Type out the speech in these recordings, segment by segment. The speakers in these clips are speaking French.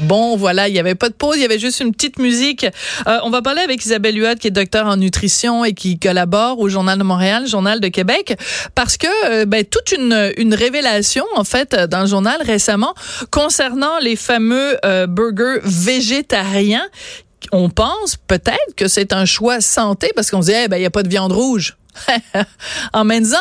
Bon, voilà, il n'y avait pas de pause, il y avait juste une petite musique. Euh, on va parler avec Isabelle Huot, qui est docteur en nutrition et qui collabore au Journal de Montréal, Journal de Québec, parce que euh, ben, toute une, une révélation, en fait, dans le journal récemment, concernant les fameux euh, burgers végétariens. On pense peut-être que c'est un choix santé parce qu'on se dit, eh ben, il n'y a pas de viande rouge. en même temps,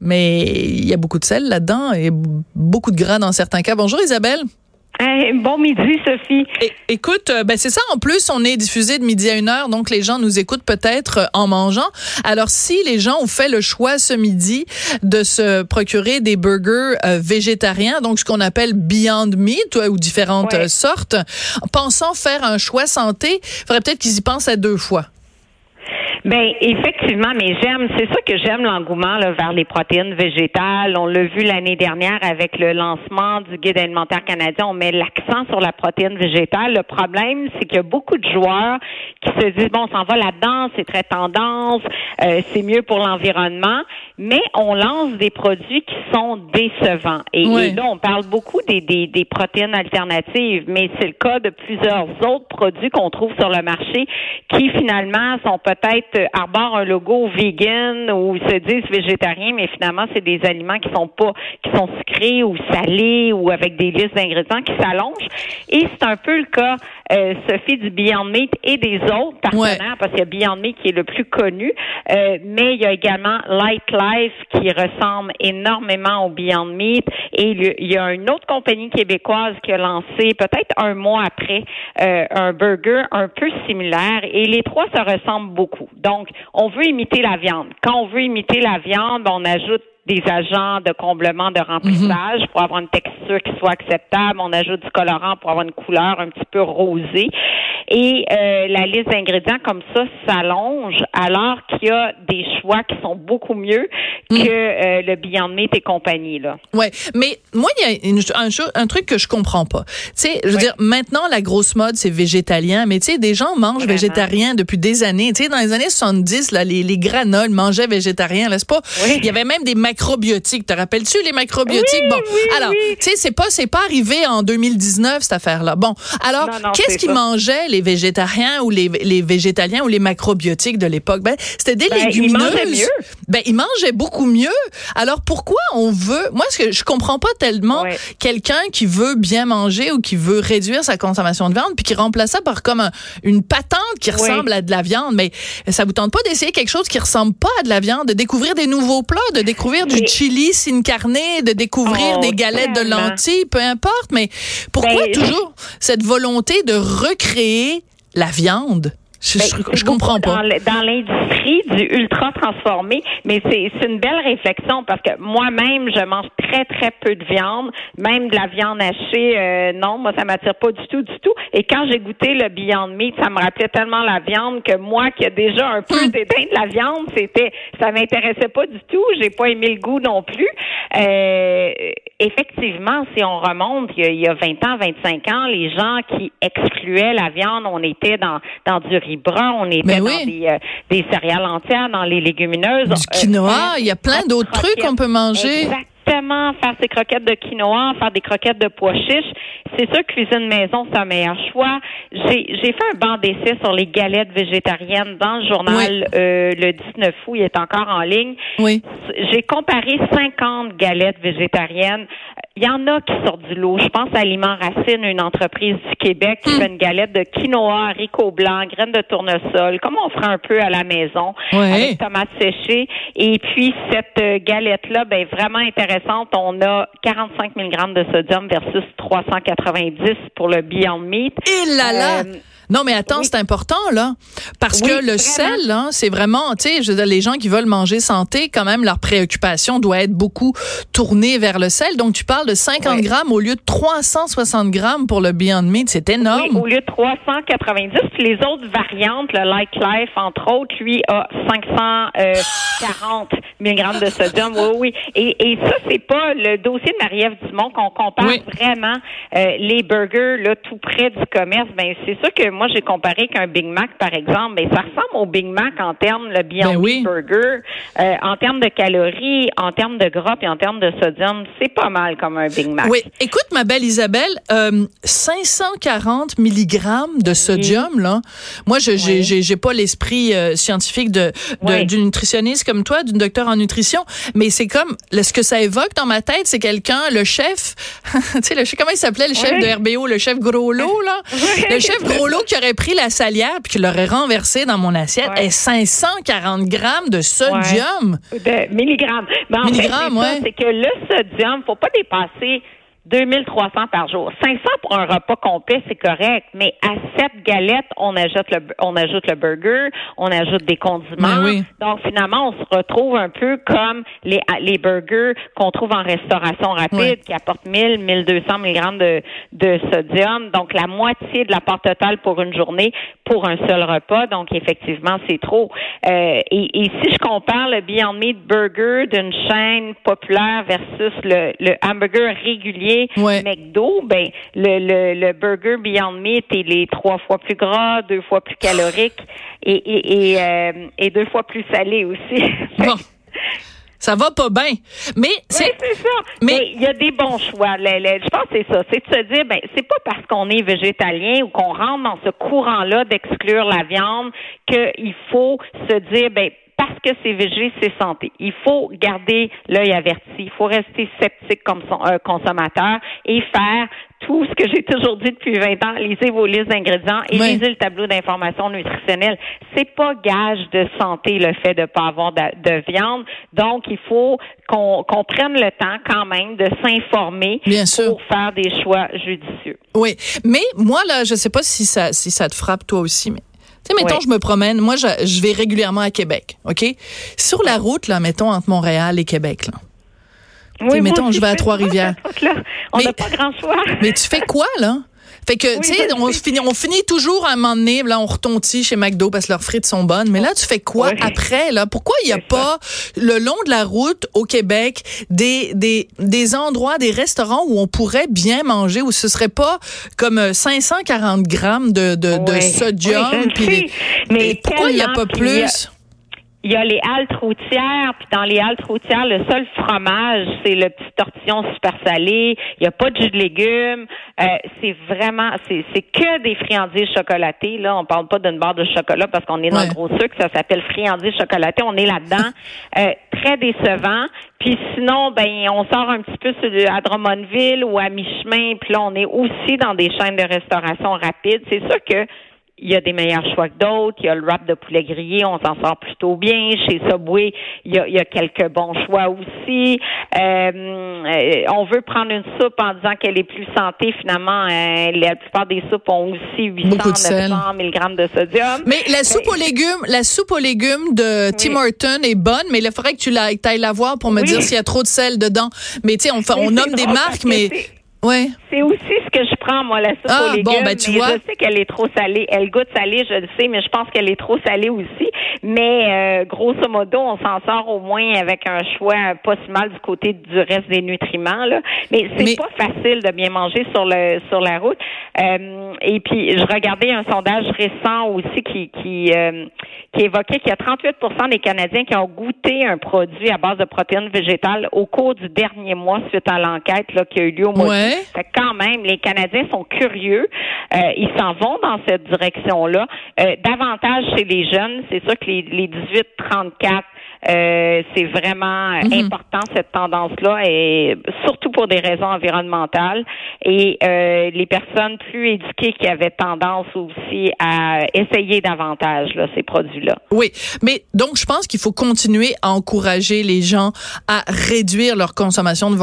mais il y a beaucoup de sel là-dedans et beaucoup de gras dans certains cas. Bonjour Isabelle bon midi, Sophie. écoute, euh, ben c'est ça. En plus, on est diffusé de midi à une heure, donc les gens nous écoutent peut-être euh, en mangeant. Alors, si les gens ont fait le choix ce midi de se procurer des burgers euh, végétariens, donc ce qu'on appelle Beyond Meat ou différentes sortes, pensant faire un choix santé, il faudrait peut-être qu'ils y pensent à deux fois. Ben effectivement, mais j'aime, c'est ça que j'aime l'engouement vers les protéines végétales. On l'a vu l'année dernière avec le lancement du guide alimentaire canadien. On met l'accent sur la protéine végétale. Le problème, c'est qu'il y a beaucoup de joueurs qui se disent bon, on s'en va là-dedans, c'est très tendance, euh, c'est mieux pour l'environnement, mais on lance des produits qui sont décevants. Et, là, on parle beaucoup des, des, des protéines alternatives, mais c'est le cas de plusieurs autres produits qu'on trouve sur le marché qui finalement sont peut-être arborent un logo vegan ou se disent végétariens, mais finalement, c'est des aliments qui sont pas, qui sont sucrés ou salés ou avec des listes d'ingrédients qui s'allongent. Et c'est un peu le cas, euh, Sophie, du Beyond Meat et des autres partenaires, parce qu'il y a Beyond Meat qui est le plus connu, euh, mais il y a également Light Life qui ressemble énormément au Beyond Meat et il y a une autre compagnie québécoise qui a lancé peut-être un mois après euh, un burger un peu similaire et les trois se ressemblent beaucoup. Donc, on veut imiter la viande. Quand on veut imiter la viande, on ajoute des agents de comblement de remplissage pour avoir une texture qui soit acceptable. On ajoute du colorant pour avoir une couleur un petit peu rosée. Et euh, la liste d'ingrédients comme ça s'allonge alors qu'il y a des choix qui sont beaucoup mieux que mhm. euh, le Beyond Meat et compagnie. Là. Ouais, mais moi, il y a un, un, truc que je comprends pas. Tu sais, je veux dire, maintenant, la grosse mode, c'est végétalien, mais tu sais, des gens mangent végétarien depuis des années. Tu sais, dans les années 70, là, les, les granoles mangeaient végétarien, n'est-ce pas? Il y avait même des macrobiotiques. Te rappelles-tu les macrobiotiques? bon, alors, tu sais, c'est pas, c'est pas arrivé en 2019 cette affaire-là. Bon, alors, qu'est-ce qu'ils mangeaient les végétariens ou les, les, végétaliens ou les macrobiotiques de l'époque? Ben, c'était des ben, légumineuses. Ils mangeaient mieux. Ben, ils mangeaient beaucoup mieux. Alors, pourquoi on veut, moi, ce que je comprends pas tellement quelqu'un qui veut bien manger ou qui veut réduire sa consommation de viande puis qui remplace ça par comme une patente qui ressemble à de la viande. Mais ça vous tente pas d'essayer quelque chose qui ressemble pas à de la viande, de découvrir des nouveaux plats, de découvrir du chili sin carne, de découvrir oh, des galettes de lentilles, peu importe, mais pourquoi ben, toujours cette volonté de recréer la viande? Je, ben, je, comprends pas. Dans l'industrie du ultra transformé, mais c'est une belle réflexion parce que moi-même, je mange très, très peu de viande, même de la viande hachée. Euh, non, moi, ça m'attire pas du tout, du tout. Et quand j'ai goûté le Beyond Meat, ça me rappelait tellement la viande que moi, qui a déjà un peu hum. dédain de la viande, c'était, ça m'intéressait pas du tout. J'ai pas aimé le goût non plus. Euh, effectivement, si on remonte, il y, a, 20 ans, 25 ans, les gens qui excluaient la viande, on était dans, dans du riz brun, on était dans des, euh, des, céréales entières, dans les légumineuses. Du quinoa, il y a plein d'autres trucs qu'on peut manger. Exactement, faire ses croquettes de quinoa, faire des croquettes de pois chiches. C'est sûr que cuisine maison, c'est un meilleur choix. J'ai, j'ai fait un banc d'essai sur les galettes végétariennes dans le journal euh, le 19 août. Il est encore en ligne. Oui. J'ai comparé 50 galettes végétariennes il y en a qui sortent du lot. Je pense à Aliment Racine, une entreprise du Québec qui fait une galette de quinoa, haricots blancs, graines de tournesol, comme on ferait un peu à la maison, avec tomates séchées. Et puis, cette euh, galette-là, ben, vraiment intéressante. On a 45 mg de sodium versus 390 pour le Beyond Meat. Et là là! Euh, non, mais attends, c'est important, là. Parce que le sel, hein, c'est vraiment, tu sais, les gens qui veulent manger santé, quand même, leur préoccupation doit être beaucoup tournée vers le sel. Donc, tu parles de 50 grammes au lieu de 360 grammes pour le Beyond Meat. C'est énorme. Oui, au lieu de 390. Puis les autres variantes, le Light Life, entre autres, lui, a 540. mg de sodium. Oui, oui. Et, et ça, c'est pas le dossier de Marie-Ève Dumont qu'on compare vraiment euh, les burgers là tout près du commerce. Ben c'est sûr que moi j'ai comparé qu'un Big Mac par exemple, mais ça ressemble au Big Mac en termes le Beyond ben Burger, euh, en termes de calories, en termes de gras et en termes de sodium, c'est pas mal comme un Big Mac. Oui, écoute ma belle Isabelle, euh, 540 mg de sodium là. Moi je j'ai j'ai pas l'esprit euh, scientifique de d'une nutritionniste comme toi, d'une docteur en nutrition, mais c'est comme ce que ça évoque dans ma tête, c'est quelqu'un, le chef, tu sais, le comment il s'appelait le chef de RBO, le chef Groslo là, le chef Groslo qui aurait pris la salière puis qui l'aurait renversé dans mon assiette, et 540 grammes de sodium. De milligrammes. Ben, en fait, c'est que le sodium, faut pas dépasser 2300 par jour. 500 pour un repas complet, c'est correct, mais à cette galette, on ajoute le, on ajoute le burger, on ajoute des condiments. Ben Donc finalement, on se retrouve un peu comme les, les burgers qu'on trouve en restauration rapide, qui apportent 1000, 1200 mg de, de sodium. Donc la moitié de la part totale pour une journée pour un seul repas. Donc effectivement, c'est trop. Euh, et, et, si je compare le Beyond Meat Burger d'une chaîne populaire versus le, le hamburger régulier McDo, ben le, le, le, burger Beyond Meat il est trois fois plus gras, deux fois plus calorique et et, et, euh, et deux fois plus salé aussi. Bon. Ça va pas bien. Mais c'est oui, ça. Mais il y a des bons choix. je pense que c'est ça. C'est de se dire, ben c'est pas parce qu'on est végétalien ou qu'on rentre dans ce courant-là d'exclure la viande qu'il faut se dire, ben parce que c'est végé, c'est santé. Il faut garder l'œil averti. Il faut rester sceptique comme son, euh, consommateur et faire tout ce que j'ai toujours dit depuis 20 ans, lisez vos listes d'ingrédients et lisez le tableau d'information nutritionnelle. C'est pas gage de santé le fait de pas avoir de, viande. Donc, il faut qu'on prenne le temps quand même de s'informer pour faire des choix judicieux. Oui, mais moi là, je sais pas si ça si ça te frappe toi aussi, mais tu sais, mettons, je me promène. Moi, je, vais régulièrement à Québec, OK? Sur la route, là, mettons, entre Montréal et Québec, là. Oui, mettons, je vais à Trois-Rivières. On n'a pas grand choix. mais tu fais quoi, là? Fait que, tu sais, on finit, on finit toujours à un moment donné, là, on retontit chez McDo parce que leurs frites sont bonnes. Mais là, tu fais quoi après, là? Pourquoi il n'y a pas, le long de la route au Québec, des, des, des endroits, des restaurants où on pourrait bien manger, où ce serait pas comme 540 euh, grammes de, de, de sodium? mais pourquoi il n'y a pas plus? Il y a les haltes routières, puis dans les haltes routières, le seul fromage, c'est le petit tortillon super salé. Il n'y a pas de jus de légumes. Euh, c'est vraiment, c'est, c'est que des friandises chocolatées. Là, on parle pas d'une barre de chocolat parce qu'on est dans le gros sucre. Ça s'appelle friandises chocolatées. On est là-dedans. Euh, très décevant. Puis sinon, ben, on sort un petit peu à Drummondville ou à mi-chemin. Puis là, on est aussi dans des chaînes de restauration rapide. C'est sûr que il y a des meilleurs choix que d'autres. Il y a le wrap de poulet grillé, on s'en sort plutôt bien. Chez Subway, il y a, il y a quelques bons choix aussi. Euh, on veut prendre une soupe en disant qu'elle est plus santé. Finalement, euh, la plupart des soupes ont aussi 800, 900 mg de sodium. Mais la soupe aux légumes, la soupe aux légumes de Tim Horton est bonne, mais il faudrait que tu ailles la voir pour me dire s'il y a trop de sel dedans. Mais tu sais, on, on nomme des marques, mais Ouais. C'est aussi ce que je prends, moi, la soupe ah, aux légumes. Bon, ben, tu vois. Je sais qu'elle est trop salée. Elle goûte salée, je le sais, mais je pense qu'elle est trop salée aussi. Mais euh, grosso modo, on s'en sort au moins avec un choix pas si mal du côté du reste des nutriments. Là. Mais c'est pas facile de bien manger sur le sur la route. Euh, et puis, je regardais un sondage récent aussi qui qui, euh, qui évoquait qu'il y a 38% des Canadiens qui ont goûté un produit à base de protéines végétales au cours du dernier mois suite à l'enquête là qui a eu lieu au mois fait quand même, les Canadiens sont curieux. Euh, ils s'en vont dans cette direction-là. Euh, davantage chez les jeunes, c'est sûr que les, les 18-34 euh, c'est vraiment mhm. important cette tendance-là, et surtout pour des raisons environnementales. Et euh, les personnes plus éduquées qui avaient tendance aussi à essayer davantage là, ces produits-là. Oui, mais donc je pense qu'il faut continuer à encourager les gens à réduire leur consommation de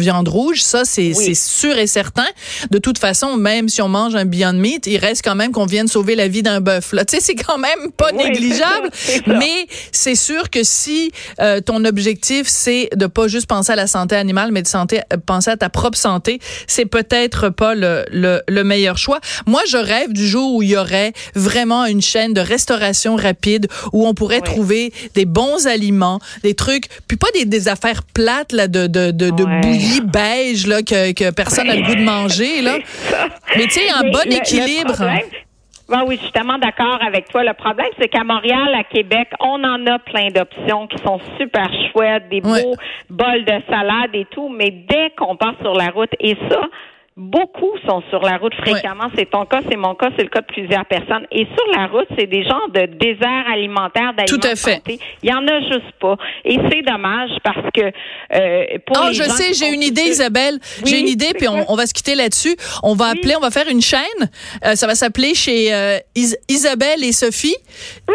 viande rouge. Ça, c'est sûr et certain. De toute façon, même si on mange un Beyond Meat, il reste quand même qu'on vienne sauver la vie d'un bœuf. Tu sais, c'est quand même pas négligeable. mais c'est sûr que si euh, ton objectif c'est de pas juste penser à la santé animale, mais de santé, euh, penser à ta propre santé, c'est peut-être pas le, le, le, meilleur choix. Moi, je rêve du jour où il y aurait vraiment une chaîne de restauration rapide où on pourrait trouver des bons aliments, des trucs, puis pas des, des affaires plates là de de de, de bouillie beige là que, que personne n'a le goût de manger là. Mais tu sais, un bon équilibre. Ben oui, je suis tellement d'accord avec toi. Le problème, c'est qu'à Montréal, à Québec, on en a plein d'options qui sont super chouettes, des beaux bols de salade et tout, mais dès qu'on part sur la route, et ça, Beaucoup sont sur la route fréquemment. C'est ton cas, c'est mon cas, c'est le cas de plusieurs personnes. Et sur la route, c'est des genres de désert alimentaire d'aliments Tout à fait. Il y en a juste pas. Et c'est dommage parce que euh, pour oh, je sais, j'ai une idée, Isabelle. j'ai une idée, puis on, va se quitter là-dessus. On va appeler, on va faire une chaîne. Euh, ça va s'appeler chez euh, Isabelle et Sophie. Oui.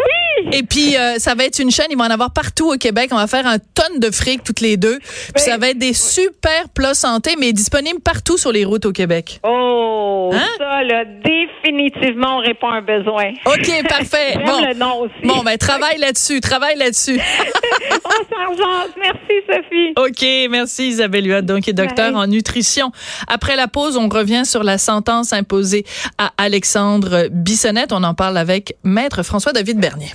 Et puis, euh, ça va être une chaîne, il va en avoir partout au Québec. On va faire un tonne de fric toutes les deux. Puis ça va être des super plats santé, mais disponibles partout sur les routes au Québec. Oh, hein? ça, là, définitivement, on répond à un besoin. OK, parfait. bon. le nom aussi. Bon, ben, travaille là-dessus, travaille là-dessus. on Merci, Sophie. OK, merci, Isabelle Huot, donc, est docteur en nutrition. Après la pause, on revient sur la sentence imposée à Alexandre Bissonnette. On en parle avec Maître François-David Bernier.